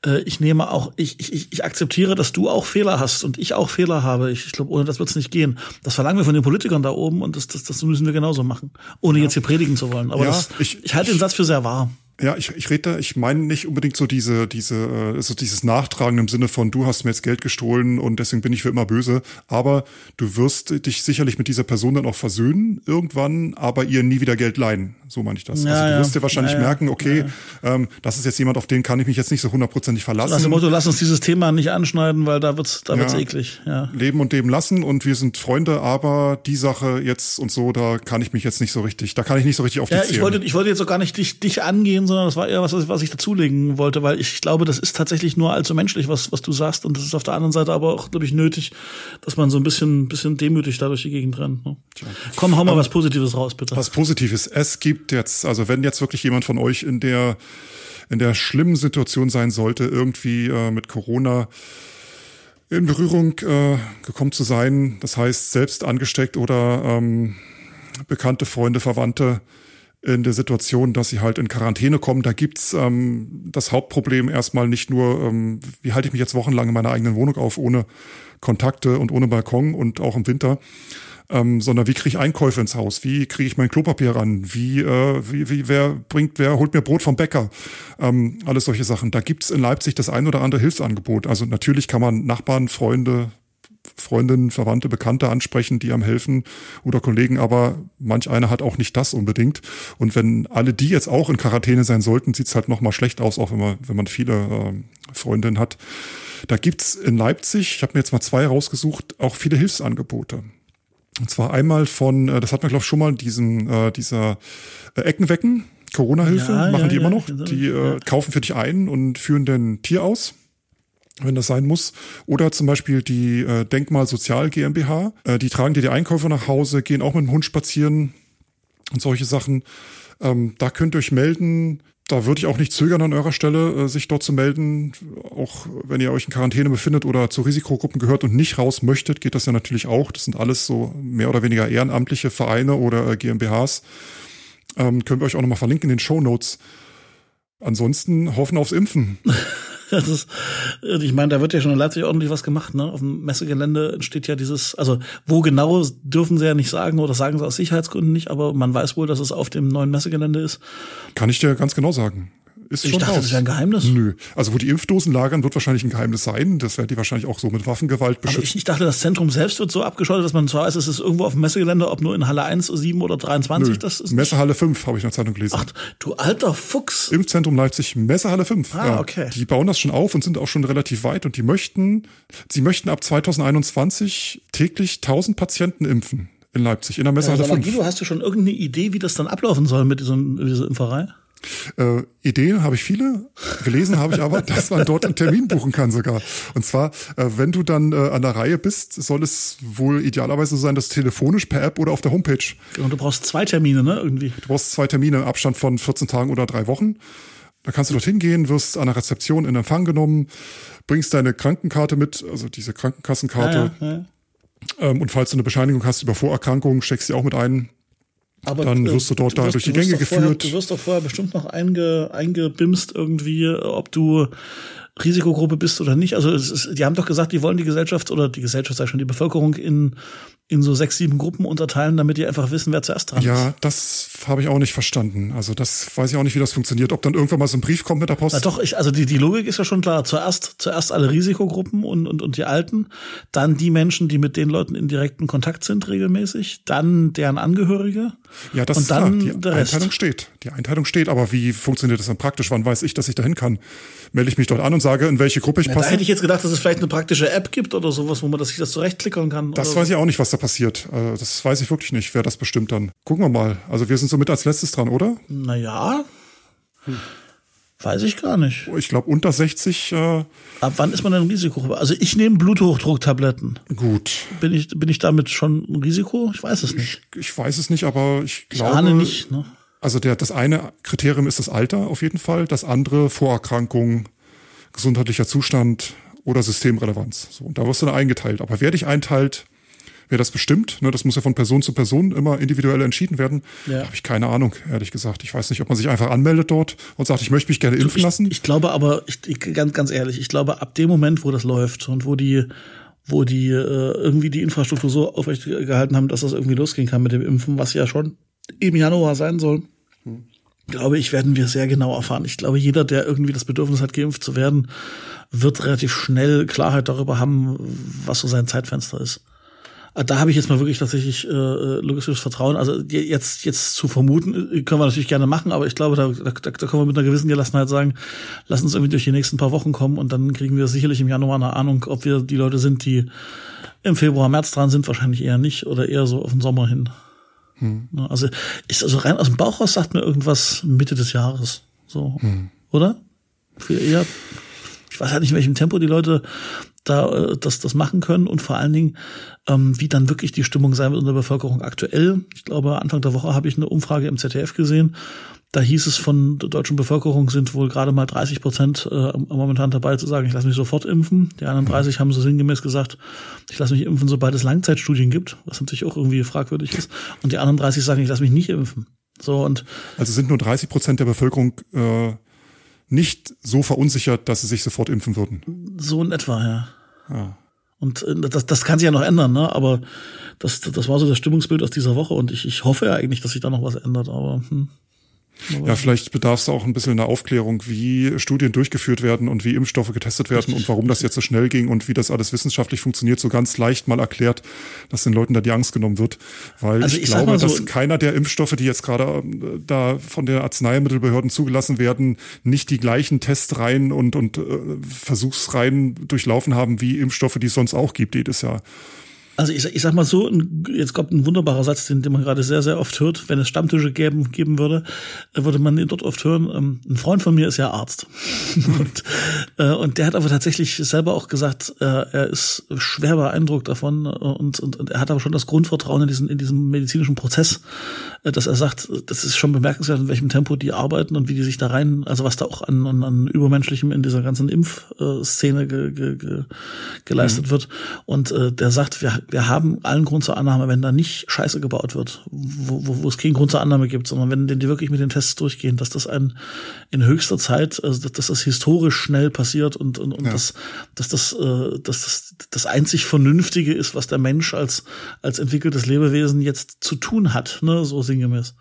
A: äh, ich nehme auch, ich, ich, ich akzeptiere, dass du auch Fehler hast und ich auch Fehler habe. Ich, ich glaube, ohne das wird es nicht gehen. Das verlangen wir von den Politikern da oben und das, das, das müssen wir genauso machen, ohne ja. jetzt hier predigen zu wollen. Aber ja, das, ich, ich halte den Satz für sehr wahr.
B: Ja, ich, ich rede da, ich meine nicht unbedingt so diese, diese, äh, so dieses Nachtragen im Sinne von, du hast mir jetzt Geld gestohlen und deswegen bin ich für immer böse. Aber du wirst dich sicherlich mit dieser Person dann auch versöhnen irgendwann, aber ihr nie wieder Geld leihen. So meine ich das. Ja, also du wirst dir wahrscheinlich ja, merken, okay, ähm, das ist jetzt jemand, auf den kann ich mich jetzt nicht so hundertprozentig verlassen.
A: Lass, Motto, lass uns dieses Thema nicht anschneiden, weil da wird's, da wird's eklig. Ja.
B: Leben und leben lassen und wir sind Freunde, aber die Sache jetzt und so, da kann ich mich jetzt nicht so richtig, da kann ich nicht so richtig auf
A: ja,
B: dich
A: zählen. Ich wollte, ich wollte jetzt auch gar nicht dich, dich angehen, sondern das war eher was, was ich dazulegen wollte, weil ich glaube, das ist tatsächlich nur allzu menschlich, was, was du sagst. Und das ist auf der anderen Seite aber auch, glaube ich, nötig, dass man so ein bisschen, bisschen demütig da durch die Gegend rennt. Ne? Komm, hau mal was Positives raus, bitte.
B: Was Positives. Es gibt jetzt, also wenn jetzt wirklich jemand von euch in der, in der schlimmen Situation sein sollte, irgendwie äh, mit Corona in Berührung äh, gekommen zu sein, das heißt selbst angesteckt oder ähm, bekannte Freunde, Verwandte, in der Situation, dass sie halt in Quarantäne kommen. Da gibt's ähm, das Hauptproblem erstmal nicht nur, ähm, wie halte ich mich jetzt wochenlang in meiner eigenen Wohnung auf, ohne Kontakte und ohne Balkon und auch im Winter, ähm, sondern wie kriege ich Einkäufe ins Haus? Wie kriege ich mein Klopapier ran? Wie, äh, wie, wie, wer bringt, wer holt mir Brot vom Bäcker? Ähm, alles solche Sachen. Da gibt's in Leipzig das ein oder andere Hilfsangebot. Also natürlich kann man Nachbarn, Freunde, Freundinnen, Verwandte, Bekannte ansprechen, die am helfen oder Kollegen, aber manch einer hat auch nicht das unbedingt. Und wenn alle die jetzt auch in Quarantäne sein sollten, sieht's halt nochmal schlecht aus, auch wenn man, wenn man viele äh, Freundinnen hat. Da gibt's in Leipzig, ich habe mir jetzt mal zwei rausgesucht, auch viele Hilfsangebote. Und zwar einmal von, äh, das hat man glaube ich schon mal, diesen, äh, dieser äh, Eckenwecken, Corona-Hilfe,
A: Ja,
B: machen
A: ja,
B: die
A: ja,
B: immer noch. Die äh, kaufen für dich ein und führen den Tier aus wenn das sein muss. Oder zum Beispiel die äh, Denkmal Sozial GmbH. Äh, die tragen dir die Einkäufe nach Hause, gehen auch mit dem Hund spazieren und solche Sachen. Ähm, da könnt ihr euch melden. Da würde ich auch nicht zögern an eurer Stelle, äh, sich dort zu melden. Auch wenn ihr euch in Quarantäne befindet oder zu Risikogruppen gehört und nicht raus möchtet, geht das ja natürlich auch. Das sind alles so mehr oder weniger ehrenamtliche Vereine oder äh, GmbHs. Ähm, können wir euch auch nochmal verlinken in den Show Notes. Ansonsten hoffen aufs Impfen. [laughs] [laughs]
A: Das ist, ich meine, da wird ja schon in Leipzig ordentlich was gemacht. Ne? Auf dem Messegelände entsteht ja dieses, also wo genau dürfen sie ja nicht sagen oder sagen sie aus Sicherheitsgründen nicht, aber man weiß wohl, dass es auf dem neuen Messegelände ist.
B: Kann ich dir ganz genau sagen. Ist
A: Ich
B: schon
A: dachte,
B: raus.
A: das wäre ein Geheimnis.
B: Nö. Also wo die Impfdosen lagern, wird wahrscheinlich ein Geheimnis sein. Das werden die wahrscheinlich auch so mit Waffengewalt beschützen.
A: ich, ich dachte, das Zentrum selbst wird so abgeschottet, dass man zwar weiß, es ist irgendwo auf dem Messegelände, ob nur in Halle 1, 7 oder 23, das ist.
B: Messehalle 5 habe ich in der Zeitung gelesen.
A: Ach, du alter Fuchs.
B: Impfzentrum Leipzig, Messehalle 5.
A: Ah, okay.
B: Die bauen das schon auf und sind auch schon relativ weit und die möchten, sie möchten ab 2021 täglich 1000 Patienten impfen in Leipzig, in der Messehalle
A: mal,
B: 5.
A: Guido, hast du schon irgendeine Idee, wie das dann ablaufen soll mit diesem, mit dieser Impferei?
B: Äh, Ideen habe ich viele, gelesen habe ich aber, [laughs] dass man dort einen Termin buchen kann sogar. Und zwar, äh, wenn du dann äh, an der Reihe bist, soll es wohl idealerweise so sein, dass telefonisch per App oder auf der Homepage.
A: Und du brauchst zwei Termine, ne, irgendwie.
B: Du brauchst zwei Termine im Abstand von 14 Tagen oder drei Wochen. Da kannst du dorthin gehen, wirst an der Rezeption in Empfang genommen, bringst deine Krankenkarte mit, also diese Krankenkassenkarte.
A: Ja, ja.
B: Ähm, und falls du eine Bescheinigung hast über Vorerkrankungen, steckst sie auch mit ein.
A: Aber
B: Dann
A: äh,
B: wirst du dort da durch die
A: du wirst
B: Gänge
A: doch vorher,
B: geführt.
A: Du wirst doch vorher bestimmt noch einge, eingebimst irgendwie, ob du Risikogruppe bist oder nicht. Also es ist, die haben doch gesagt, die wollen die Gesellschaft oder die Gesellschaft, ich schon, die Bevölkerung in, in so sechs, sieben Gruppen unterteilen, damit die einfach wissen, wer zuerst dran ist.
B: Ja, das habe ich auch nicht verstanden. Also das weiß ich auch nicht, wie das funktioniert. Ob dann irgendwann mal so ein Brief kommt mit der Post.
A: Na doch, ich, also die, die Logik ist ja schon klar. Zuerst, zuerst alle Risikogruppen und, und, und die Alten, dann die Menschen, die mit den Leuten in direkten Kontakt sind regelmäßig, dann deren Angehörige.
B: Ja, das
A: Und
B: ist
A: dann
B: klar. Die
A: der Rest.
B: Einteilung steht. Die Einteilung steht. Aber wie funktioniert das dann praktisch? Wann weiß ich, dass ich dahin kann? Melde ich mich dort an und sage, in welche Gruppe ich
A: Ja, da
B: passe?
A: hätte ich jetzt gedacht, dass es vielleicht eine praktische App gibt oder sowas, wo man das, sich das zurechtklickern kann.
B: Das weiß ich auch nicht, was da passiert. Äh, Das weiß ich wirklich nicht, wer das bestimmt dann. Gucken wir mal. Also wir sind somit als letztes dran, oder?
A: Naja. Weiß ich gar nicht.
B: Ich glaube unter 60, äh,
A: Ab wann ist man denn Risikogruppe? Also ich nehme Bluthochdrucktabletten.
B: gut.
A: Bin ich, bin ich damit schon ein Risiko? Ich weiß es nicht.
B: Ich weiß es nicht, aber ich
A: Ich
B: glaube.
A: ahne nicht. Ne?
B: Also der, das eine Kriterium ist das Alter auf jeden Fall, das andere Vorerkrankung, gesundheitlicher Zustand oder Systemrelevanz. So, und da wirst du dann eingeteilt. Aber wer dich einteilt, wer das bestimmt, ne, das muss ja von Person zu Person immer individuell entschieden werden.
A: Ja.
B: Da habe ich keine Ahnung, ehrlich gesagt. Ich weiß nicht, ob man sich einfach anmeldet dort und sagt, ich möchte mich gerne impfen lassen.
A: Ich, ich glaube aber, ich, ich, ganz, ganz ehrlich, ich glaube, ab dem Moment, wo das läuft und wo die, wo die äh, irgendwie die Infrastruktur so aufrecht gehalten haben, dass das irgendwie losgehen kann mit dem Impfen, was ja schon im Januar sein soll, glaube ich, werden wir sehr genau erfahren. Ich glaube, jeder, der irgendwie das Bedürfnis hat, geimpft zu werden, wird relativ schnell Klarheit darüber haben, was so sein Zeitfenster ist. Da habe ich jetzt mal wirklich tatsächlich äh, logistisches Vertrauen. Also je- jetzt jetzt zu vermuten, äh, können wir natürlich gerne machen, aber ich glaube, da, da, da können wir mit einer gewissen Gelassenheit sagen, lass uns irgendwie durch die nächsten paar Wochen kommen und dann kriegen wir sicherlich im Januar eine Ahnung, ob wir die Leute sind, die im Februar, März dran sind, wahrscheinlich eher nicht oder eher so auf den Sommer hin. Ne, Also ist also rein aus dem Bauch raus sagt mir irgendwas Mitte des Jahres, so, oder? Viel eher. Ich weiß halt nicht, in welchem Tempo die Leute da äh, das, das machen können und vor allen Dingen, ähm, wie dann wirklich die Stimmung sein wird in der Bevölkerung aktuell. Ich glaube, Anfang der Woche habe ich eine Umfrage im ZDF gesehen. Da hieß es von der deutschen Bevölkerung sind wohl gerade mal 30 Prozent äh, momentan dabei zu sagen, ich lasse mich sofort impfen. Die anderen 30 haben so sinngemäß gesagt, ich lasse mich impfen, sobald es Langzeitstudien gibt, was natürlich auch irgendwie fragwürdig ist. Und die anderen 30 sagen, ich lasse mich nicht impfen. So und
B: Also sind nur 30 Prozent der Bevölkerung äh, nicht so verunsichert, dass sie sich sofort impfen würden.
A: so in etwa, ja.
B: Ja.
A: Und äh, das, das kann sich ja noch ändern, ne? Aber das, das war so das Stimmungsbild aus dieser Woche und ich, ich hoffe ja eigentlich, dass sich da noch was ändert, aber hm.
B: Ja, vielleicht bedarf es auch ein bisschen einer Aufklärung, wie Studien durchgeführt werden und wie Impfstoffe getestet werden und warum das jetzt so schnell ging und wie das alles wissenschaftlich funktioniert, so ganz leicht mal erklärt, dass den Leuten da die Angst genommen wird. Weil
A: Also
B: ich,
A: ich
B: glaube,
A: so-
B: dass keiner der Impfstoffe, die jetzt gerade äh, da von den Arzneimittelbehörden zugelassen werden, nicht die gleichen Testreihen und, und äh, Versuchsreihen durchlaufen haben wie Impfstoffe, die es sonst auch gibt jedes Jahr.
A: Also ich, ich sag mal so, jetzt kommt ein wunderbarer Satz, den, den man gerade sehr, sehr oft hört. Wenn es Stammtische geben, geben würde, äh, würde man ihn dort oft hören. Ähm, ein Freund von mir ist ja Arzt. [laughs] und, äh, und der hat aber tatsächlich selber auch gesagt, äh, er ist schwer beeindruckt davon und, und, und er hat aber schon das Grundvertrauen in diesen, in diesem medizinischen Prozess, dass er sagt, das ist schon bemerkenswert, in welchem Tempo die arbeiten und wie die sich da rein, also was da auch an, an, an Übermenschlichem in dieser ganzen Impfszene ge, ge, ge, geleistet mhm. wird. Und äh, der sagt, wir, wir haben allen Grund zur Annahme, wenn da nicht Scheiße gebaut wird, wo, wo, wo es keinen Grund zur Annahme gibt, sondern wenn die wirklich mit den Tests durchgehen, dass das ein in höchster Zeit, also dass, dass das historisch schnell passiert und, und, und ja. dass, dass, das, äh, dass das das einzig Vernünftige ist, was der Mensch als, als entwickeltes Lebewesen jetzt zu tun hat, ne, so sinngemäß.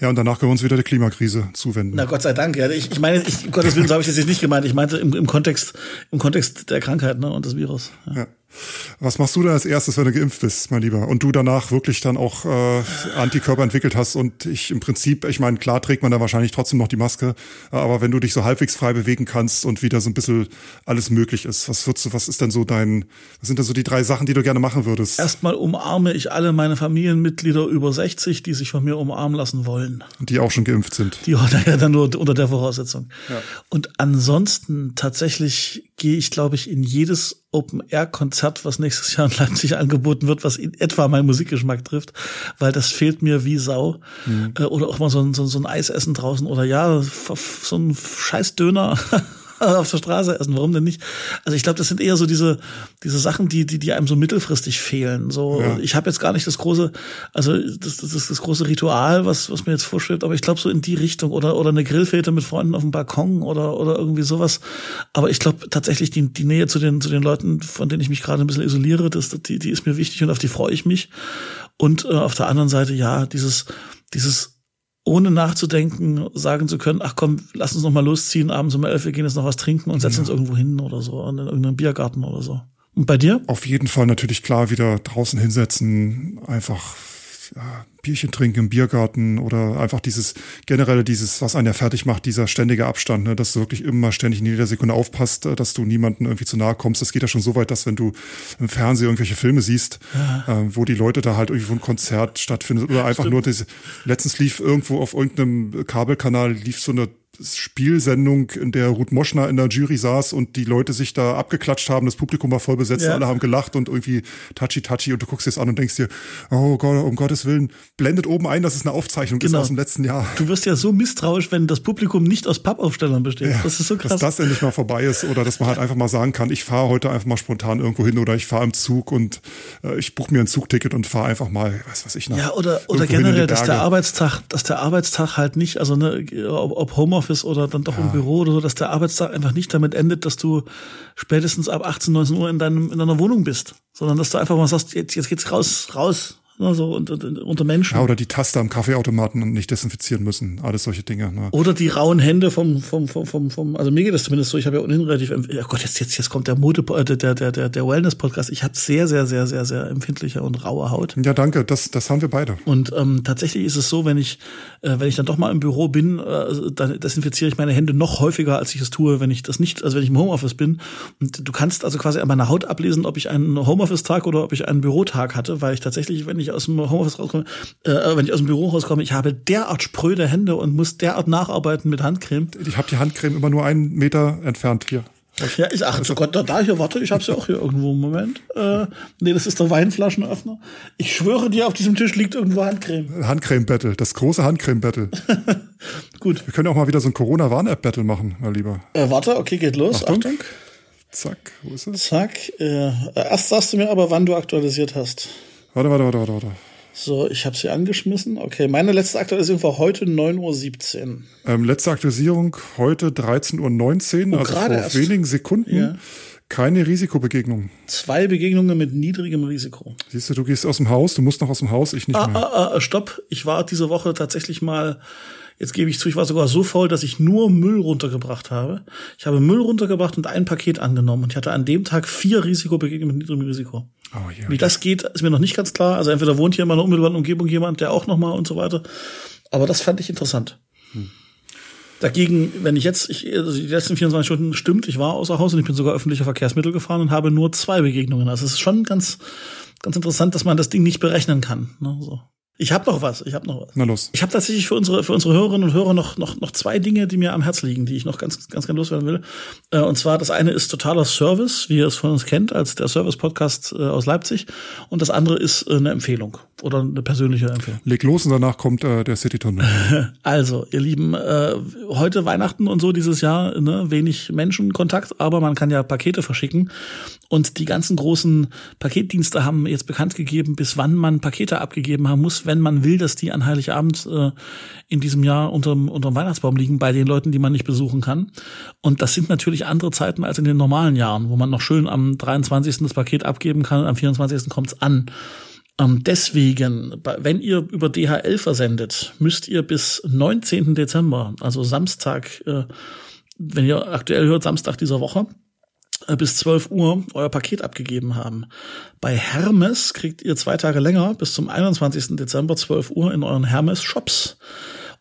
B: Ja, und danach können wir uns wieder der Klimakrise zuwenden.
A: Na Gott sei Dank, ja. Ich, ich meine, ich, um Gottes Willen, so habe ich das jetzt nicht gemeint. Ich meinte im, im Kontext, im Kontext der Krankheit ne, und des Virus.
B: Ja. ja. Was machst du denn als erstes, wenn du geimpft bist, mein Lieber? Und du danach wirklich dann auch äh, Antikörper entwickelt hast und ich im Prinzip, ich meine, klar trägt man da wahrscheinlich trotzdem noch die Maske, aber wenn du dich so halbwegs frei bewegen kannst und wieder so ein bisschen alles möglich ist, was würdest du, was ist denn so dein, was sind denn so die drei Sachen, die du gerne machen würdest?
A: Erstmal umarme ich alle meine Familienmitglieder über 60, die sich von mir umarmen lassen wollen.
B: Und die auch schon geimpft sind.
A: Die [laughs] ja dann nur unter der Voraussetzung. Ja. Und ansonsten tatsächlich gehe ich, glaube ich, in jedes Open-Air-Konzert, was nächstes Jahr in Leipzig angeboten wird, was in etwa meinen Musikgeschmack trifft, weil das fehlt mir wie Sau. Mhm. Äh, oder auch mal so ein, so, so ein Eisessen draußen oder ja, so ein scheiß Döner [laughs] [laughs] auf der Straße essen. Warum denn nicht? Also ich glaube, das sind eher so diese diese Sachen, die die die einem so mittelfristig fehlen. So ja. ich habe jetzt gar nicht das große, also das, das ist das große Ritual, was was mir jetzt vorschwebt, aber ich glaube so in die Richtung oder oder eine Grillfete mit Freunden auf dem Balkon oder oder irgendwie sowas. Aber ich glaube tatsächlich die die Nähe zu den zu den Leuten, von denen ich mich gerade ein bisschen isoliere, das die die ist mir wichtig und auf die freue ich mich. Und äh, auf der anderen Seite ja dieses dieses ohne nachzudenken sagen zu können, ach komm, lass uns noch mal losziehen, abends um elf, wir gehen jetzt noch was trinken und setzen ja. uns irgendwo hin oder so, in irgendeinem Biergarten oder so. Und bei dir?
B: Auf jeden Fall natürlich klar wieder draußen hinsetzen, einfach ja, Bierchen trinken im Biergarten oder einfach dieses generelle, dieses, was einen ja fertig macht, dieser ständige Abstand, ne, dass du wirklich immer ständig in jeder Sekunde aufpasst, äh, dass du niemanden irgendwie zu nahe kommst. Das geht ja schon so weit, dass wenn du im Fernsehen irgendwelche Filme siehst, ja. äh, wo die Leute da halt irgendwo ein Konzert stattfindet oder einfach Stimmt. nur diese, letztens lief irgendwo auf irgendeinem Kabelkanal lief so eine Spielsendung, in der Ruth Moschner in der Jury saß und die Leute sich da abgeklatscht haben, das Publikum war voll besetzt, ja. alle haben gelacht und irgendwie touchy touchy und du guckst das an und denkst dir, oh Gott, um Gottes Willen, blendet oben ein, dass es eine Aufzeichnung genau. ist aus dem letzten Jahr.
A: Du wirst ja so misstrauisch, wenn das Publikum nicht aus Pappaufstellern besteht. Ja, das ist so krass.
B: Dass das endlich mal vorbei ist oder dass man halt einfach mal sagen kann, ich fahre heute einfach mal spontan irgendwo hin oder ich fahre im Zug und äh, ich buche mir ein Zugticket und fahre einfach mal, was weiß ich noch.
A: Ja, oder, oder generell, dass der Arbeitstag, dass der Arbeitstag halt nicht, also ne, ob, ob Homeoffice oder dann doch ja. im Büro oder so, dass der Arbeitstag einfach nicht damit endet, dass du spätestens ab 18, 19 Uhr in, deinem, in deiner Wohnung bist, sondern dass du einfach mal sagst, jetzt, jetzt geht's raus, raus, ne, so und, und, unter Menschen.
B: Ja, oder die Taste am Kaffeeautomaten nicht desinfizieren müssen, alles solche Dinge. Ne?
A: Oder die rauen Hände vom, vom, vom, vom, vom also mir geht das zumindest so, ich habe ja ohnehin relativ, ja Gott, jetzt, jetzt, jetzt kommt der Mode, äh, der, der, der, der Wellness-Podcast. Ich habe sehr, sehr, sehr, sehr, sehr empfindliche und raue Haut.
B: Ja, danke, das, das haben wir beide.
A: Und ähm, tatsächlich ist es so, wenn ich, äh, wenn ich dann doch mal im Büro bin, äh, dann desinfiziere ich meine Hände noch häufiger, als ich es tue, wenn ich das nicht, also wenn ich im Homeoffice bin. Und du kannst also quasi an meiner Haut ablesen, ob ich einen Homeoffice-Tag oder ob ich einen Bürotag hatte, weil ich tatsächlich, wenn ich aus dem Homeoffice rauskomme, äh, wenn ich aus dem Büro rauskomme, ich habe derart spröde Hände und muss derart nacharbeiten mit Handcreme.
B: Ich habe die Handcreme immer nur einen Meter entfernt hier.
A: Ja, ich achte, also, Gott, da, da hier, warte, ich hab's ja auch hier irgendwo. Moment. Äh, nee, das ist der Weinflaschenöffner. Ich schwöre dir, auf diesem Tisch liegt irgendwo Handcreme.
B: Handcreme-Battle, das große Handcreme-Battle. [laughs]
A: Gut.
B: Wir können auch mal wieder so ein Corona-Warn-App-Battle machen, mein Lieber.
A: Äh, warte, okay, geht los.
B: Achtung. Achtung. Zack, wo ist es?
A: Zack. Äh, erst sagst du mir aber, wann du aktualisiert hast.
B: Warte, warte, warte, warte, warte.
A: So, ich habe sie angeschmissen. Okay, meine letzte Aktualisierung war heute 9.17 Uhr.
B: Ähm, letzte Aktualisierung heute 13.19 Uhr, oh, also vor erst. wenigen Sekunden. Ja. Keine Risikobegegnung.
A: Zwei Begegnungen mit niedrigem Risiko.
B: Siehst du, du gehst aus dem Haus, du musst noch aus dem Haus, ich nicht
A: ah,
B: mehr.
A: Ah, ah, stopp, ich war diese Woche tatsächlich mal Jetzt gebe ich zu, ich war sogar so faul, dass ich nur Müll runtergebracht habe. Ich habe Müll runtergebracht und ein Paket angenommen. Und ich hatte an dem Tag vier Risikobegegnungen mit niedrigem Risiko. Oh, ja, Wie das geht, ist mir noch nicht ganz klar. Also entweder wohnt hier in meiner unmittelbaren Umgebung jemand, der auch nochmal und so weiter. Aber das fand ich interessant. Hm. Dagegen, wenn ich jetzt, ich, also die letzten 24 Stunden stimmt, ich war außer Haus und ich bin sogar öffentliche Verkehrsmittel gefahren und habe nur zwei Begegnungen. Also es ist schon ganz, ganz interessant, dass man das Ding nicht berechnen kann. Ne, so. Ich habe noch was. Ich habe noch was.
B: Na los.
A: Ich habe tatsächlich für unsere für unsere Hörerinnen und Hörer noch noch noch zwei Dinge, die mir am Herz liegen, die ich noch ganz ganz ganz loswerden will. Äh, und zwar das eine ist totaler Service, wie ihr es von uns kennt, als der Service Podcast äh, aus Leipzig. Und das andere ist äh, eine Empfehlung oder eine persönliche Empfehlung.
B: Leg los und danach kommt äh, der City Tunnel. [laughs]
A: also, ihr Lieben, äh, heute Weihnachten und so dieses Jahr, ne, wenig Menschenkontakt, aber man kann ja Pakete verschicken. Und die ganzen großen Paketdienste haben jetzt bekannt gegeben, bis wann man Pakete abgegeben haben muss, wenn man will, dass die an Heiligabend äh, in diesem Jahr unterm, unterm Weihnachtsbaum liegen bei den Leuten, die man nicht besuchen kann. Und das sind natürlich andere Zeiten als in den normalen Jahren, wo man noch schön am 23. das Paket abgeben kann, am 24. kommt's an. Ähm, deswegen, wenn ihr über DHL versendet, müsst ihr bis 19. Dezember, also Samstag, äh, wenn ihr aktuell hört, Samstag dieser Woche, bis 12 Uhr euer Paket abgegeben haben. Bei Hermes kriegt ihr zwei Tage länger, bis zum 21. Dezember 12 Uhr in euren Hermes-Shops.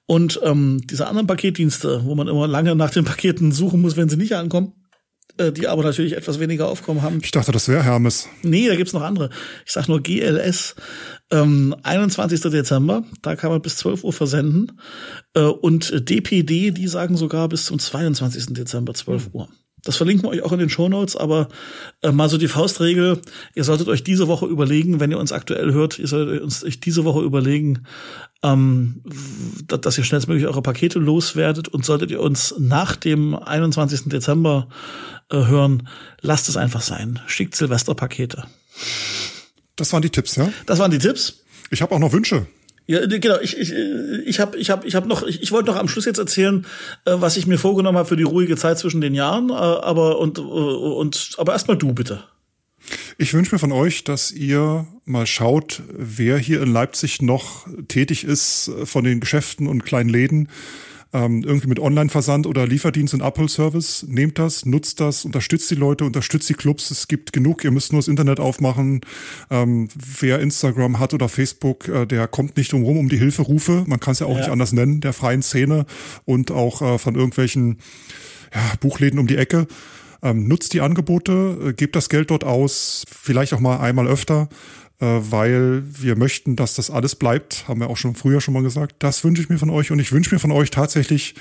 A: Und ähm, diese anderen Paketdienste, wo man immer lange nach den Paketen suchen muss, wenn sie nicht ankommen, äh, die aber natürlich etwas weniger Aufkommen haben.
B: Ich dachte, das wäre Hermes.
A: Nee, da gibt's noch andere. Ich sag nur GLS. Ähm, 21. Dezember, da kann man bis 12 Uhr versenden. Äh, und DPD, die sagen sogar bis zum 22. Dezember 12 Uhr. Das verlinken wir euch auch in den Show Notes, aber äh, mal so die Faustregel, ihr solltet euch diese Woche überlegen, wenn ihr uns aktuell hört, ihr solltet uns euch diese Woche überlegen, ähm, dass ihr schnellstmöglich eure Pakete loswerdet und solltet ihr uns nach dem 21. Dezember äh, hören, lasst es einfach sein. Schickt Silvesterpakete.
B: Das waren die Tipps, ja?
A: Das waren die Tipps.
B: Ich habe auch noch Wünsche.
A: Ja, genau. Ich ich ich habe ich habe ich habe noch ich, ich wollte noch am Schluss jetzt erzählen, äh, was ich mir vorgenommen habe für die ruhige Zeit zwischen den Jahren. Äh, aber und äh, und aber erstmal du bitte.
B: Ich wünsche mir von euch, dass ihr mal schaut, wer hier in Leipzig noch tätig ist von den Geschäften und kleinen Läden ähm, irgendwie mit Online-Versand oder Lieferdienst und Abholservice. Nehmt das, nutzt das, unterstützt die Leute, unterstützt die Clubs. Es gibt genug, ihr müsst nur das Internet aufmachen. Ähm, wer Instagram hat oder Facebook, äh, der kommt nicht drum rum um die Hilferufe. Man kann es ja auch ja. nicht anders nennen, der freien Szene und auch äh, von irgendwelchen ja, Buchläden um die Ecke. Ähm, nutzt die Angebote, äh, gebt das Geld dort aus, vielleicht auch mal einmal öfter. Äh, weil wir möchten, dass das alles bleibt, haben wir auch schon früher schon mal gesagt. Das wünsche ich mir von euch und ich wünsche mir von euch tatsächlich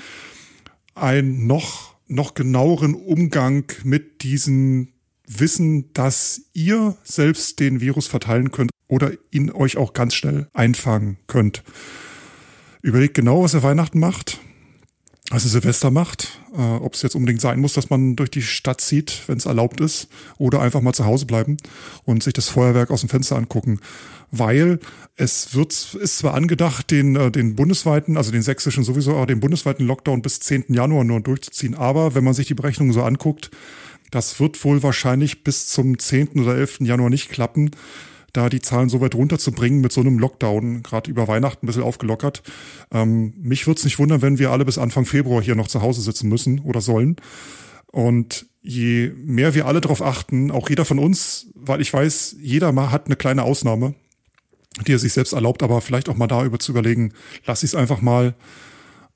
B: einen noch, noch genaueren Umgang mit diesem Wissen, dass ihr selbst den Virus verteilen könnt oder ihn euch auch ganz schnell einfangen könnt. Überlegt genau, was ihr Weihnachten macht also Silvester macht, äh, ob es jetzt unbedingt sein muss, dass man durch die Stadt zieht, wenn es erlaubt ist, oder einfach mal zu Hause bleiben und sich das Feuerwerk aus dem Fenster angucken. Weil es wird, ist zwar angedacht, den, äh, den bundesweiten, also den sächsischen sowieso, aber den bundesweiten Lockdown bis 10. Januar nur durchzuziehen. Aber wenn man sich die Berechnungen so anguckt, das wird wohl wahrscheinlich bis zum 10. oder 11. Januar nicht klappen da die Zahlen so weit runterzubringen mit so einem Lockdown, gerade über Weihnachten ein bisschen aufgelockert. Ähm, mich würde es nicht wundern, wenn wir alle bis Anfang Februar hier noch zu Hause sitzen müssen oder sollen. Und je mehr wir alle darauf achten, auch jeder von uns, weil ich weiß, jeder mal hat eine kleine Ausnahme, die er sich selbst erlaubt, aber vielleicht auch mal da über zu überlegen, lass ich es einfach mal.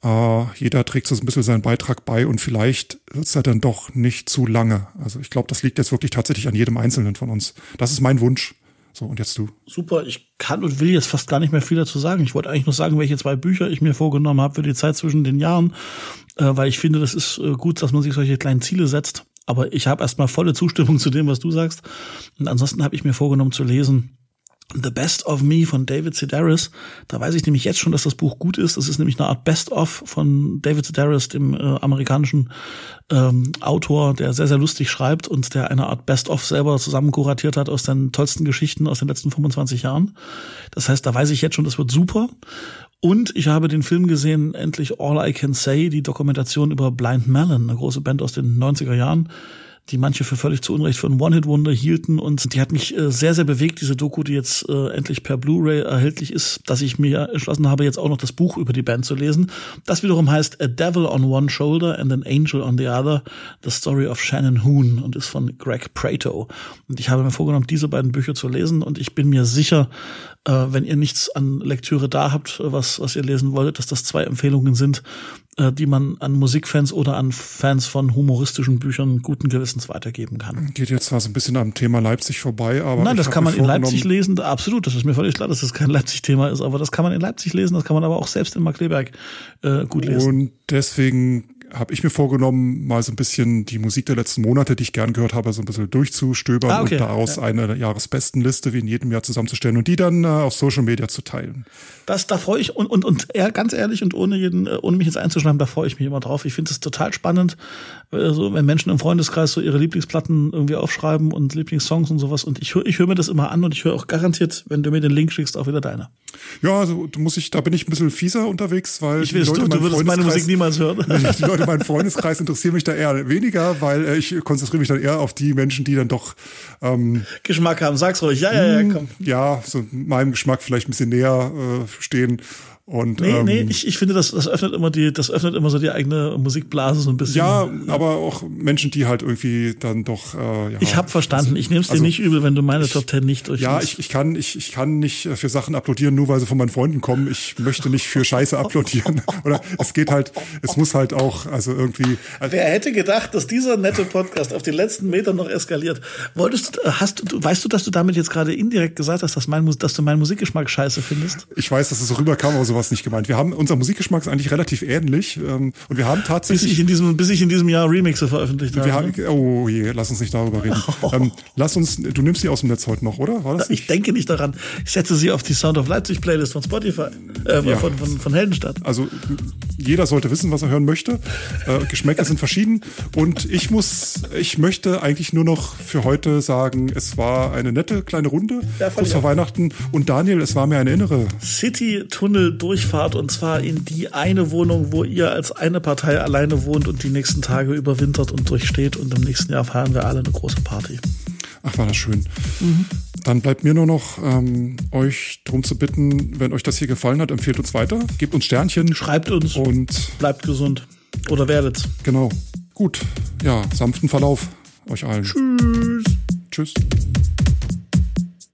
B: Uh, jeder trägt so ein bisschen seinen Beitrag bei und vielleicht wird es ja dann doch nicht zu lange. Also ich glaube, das liegt jetzt wirklich tatsächlich an jedem Einzelnen von uns. Das ist mein Wunsch. So, und jetzt du.
A: Super, ich kann und will jetzt fast gar nicht mehr viel dazu sagen. Ich wollte eigentlich nur sagen, welche zwei Bücher ich mir vorgenommen habe für die Zeit zwischen den Jahren, äh, weil ich finde, das ist äh, gut, dass man sich solche kleinen Ziele setzt. Aber ich habe erstmal volle Zustimmung [laughs] zu dem, was du sagst. Und ansonsten habe ich mir vorgenommen zu lesen The Best of Me von David Sedaris. Da weiß ich nämlich jetzt schon, dass das Buch gut ist. Das ist nämlich eine Art Best of von David Sedaris, dem äh, amerikanischen ähm, Autor, der sehr, sehr lustig schreibt und der eine Art Best of selber zusammen kuratiert hat aus den tollsten Geschichten aus den letzten 25 Jahren. Das heißt, da weiß ich jetzt schon, das wird super. Und ich habe den Film gesehen, endlich All I Can Say, die Dokumentation über Blind Melon, eine große Band aus den 90er Jahren die manche für völlig zu Unrecht für ein One-Hit-Wonder hielten. Und die hat mich äh, sehr, sehr bewegt, diese Doku, die jetzt äh, endlich per Blu-ray erhältlich ist, dass ich mir entschlossen habe, jetzt auch noch das Buch über die Band zu lesen. Das wiederum heißt A Devil on One Shoulder and an Angel on the Other, The Story of Shannon Hoon und ist von Greg Prato. Und ich habe mir vorgenommen, diese beiden Bücher zu lesen und ich bin mir sicher, äh, wenn ihr nichts an Lektüre da habt, was, was ihr lesen wolltet, dass das zwei Empfehlungen sind, äh, die man an Musikfans oder an Fans von humoristischen Büchern guten Gewissens weitergeben kann.
B: Geht jetzt zwar so ein bisschen am Thema Leipzig vorbei, aber.
A: Nein, das kann man in Leipzig lesen. Absolut, das ist mir völlig klar, dass das kein Leipzig-Thema ist, aber das kann man in Leipzig lesen, das kann man aber auch selbst in Markleberg äh, gut lesen.
B: Und deswegen habe ich mir vorgenommen, mal so ein bisschen die Musik der letzten Monate, die ich gern gehört habe, so ein bisschen durchzustöbern ah, okay. und daraus ja. eine Jahresbestenliste wie in jedem Jahr zusammenzustellen und die dann äh, auf Social Media zu teilen.
A: Das, da freue ich und, und, und eher ganz ehrlich und ohne jeden, äh, ohne mich jetzt einzuschreiben, da freue ich mich immer drauf. Ich finde es total spannend, äh, so wenn Menschen im Freundeskreis so ihre Lieblingsplatten irgendwie aufschreiben und Lieblingssongs und sowas. Und ich höre ich höre mir das immer an und ich höre auch garantiert, wenn du mir den Link schickst, auch wieder deine.
B: Ja, also muss ich, da bin ich ein bisschen fieser unterwegs, weil
A: ich will, du, du würdest meine Musik niemals hören. [laughs]
B: Die Leute in meinem Freundeskreis interessieren mich da eher weniger, weil äh, ich konzentriere mich dann eher auf die Menschen, die dann doch ähm,
A: Geschmack haben. Sag's ruhig. Ja, ja, ja, hm, komm.
B: Ja, so meinem Geschmack vielleicht ein bisschen näher äh, stehen. Und,
A: nee,
B: ähm,
A: nee, ich, ich finde, das, das öffnet immer die, das öffnet immer so die eigene Musikblase so ein bisschen.
B: Ja, aber auch Menschen, die halt irgendwie dann doch. Äh, ja,
A: ich habe verstanden. Ich nehme es dir also, nicht übel, wenn du meine ich, Top Ten nicht
B: durch. Ja, ich, ich kann, ich, ich kann nicht für Sachen applaudieren, nur weil sie von meinen Freunden kommen. Ich möchte nicht für Scheiße applaudieren. [laughs] Oder es geht halt, es muss halt auch, also irgendwie.
A: Also Wer hätte gedacht, dass dieser nette Podcast auf den letzten Metern noch eskaliert? Wolltest du, hast du, weißt du, dass du damit jetzt gerade indirekt gesagt hast, dass mein, dass du meinen Musikgeschmack scheiße findest?
B: Ich weiß, dass es so rüberkam, aber sowas nicht gemeint. Wir haben, unser Musikgeschmack ist eigentlich relativ ähnlich. Ähm, und wir haben tatsächlich.
A: Bis ich in diesem, bis ich in diesem Jahr Remixe veröffentlicht habe.
B: Haben, oh je, lass uns nicht darüber reden. Oh. [laughs] Ähm, lass uns, du nimmst sie aus dem Netz heute noch, oder?
A: War das ich nicht? denke nicht daran. Ich setze sie auf die Sound of Leipzig Playlist von Spotify, äh, ja. von, von, von Heldenstadt.
B: Also jeder sollte wissen, was er hören möchte. Äh, Geschmäcker sind verschieden. Und ich muss, ich möchte eigentlich nur noch für heute sagen, es war eine nette kleine Runde ja, kurz vor Weihnachten. Und Daniel, es war mir eine innere
A: City-Tunnel-Durchfahrt und zwar in die eine Wohnung, wo ihr als eine Partei alleine wohnt und die nächsten Tage überwintert und durchsteht. Und im nächsten Jahr feiern wir alle eine große Party.
B: Ach, war das schön. Mhm. Dann bleibt mir nur noch, ähm, euch darum zu bitten, wenn euch das hier gefallen hat, empfehlt uns weiter, gebt uns Sternchen.
A: Schreibt uns und bleibt gesund. Oder werdet's.
B: Genau. Gut. Ja, sanften Verlauf euch allen.
A: Tschüss.
B: Tschüss.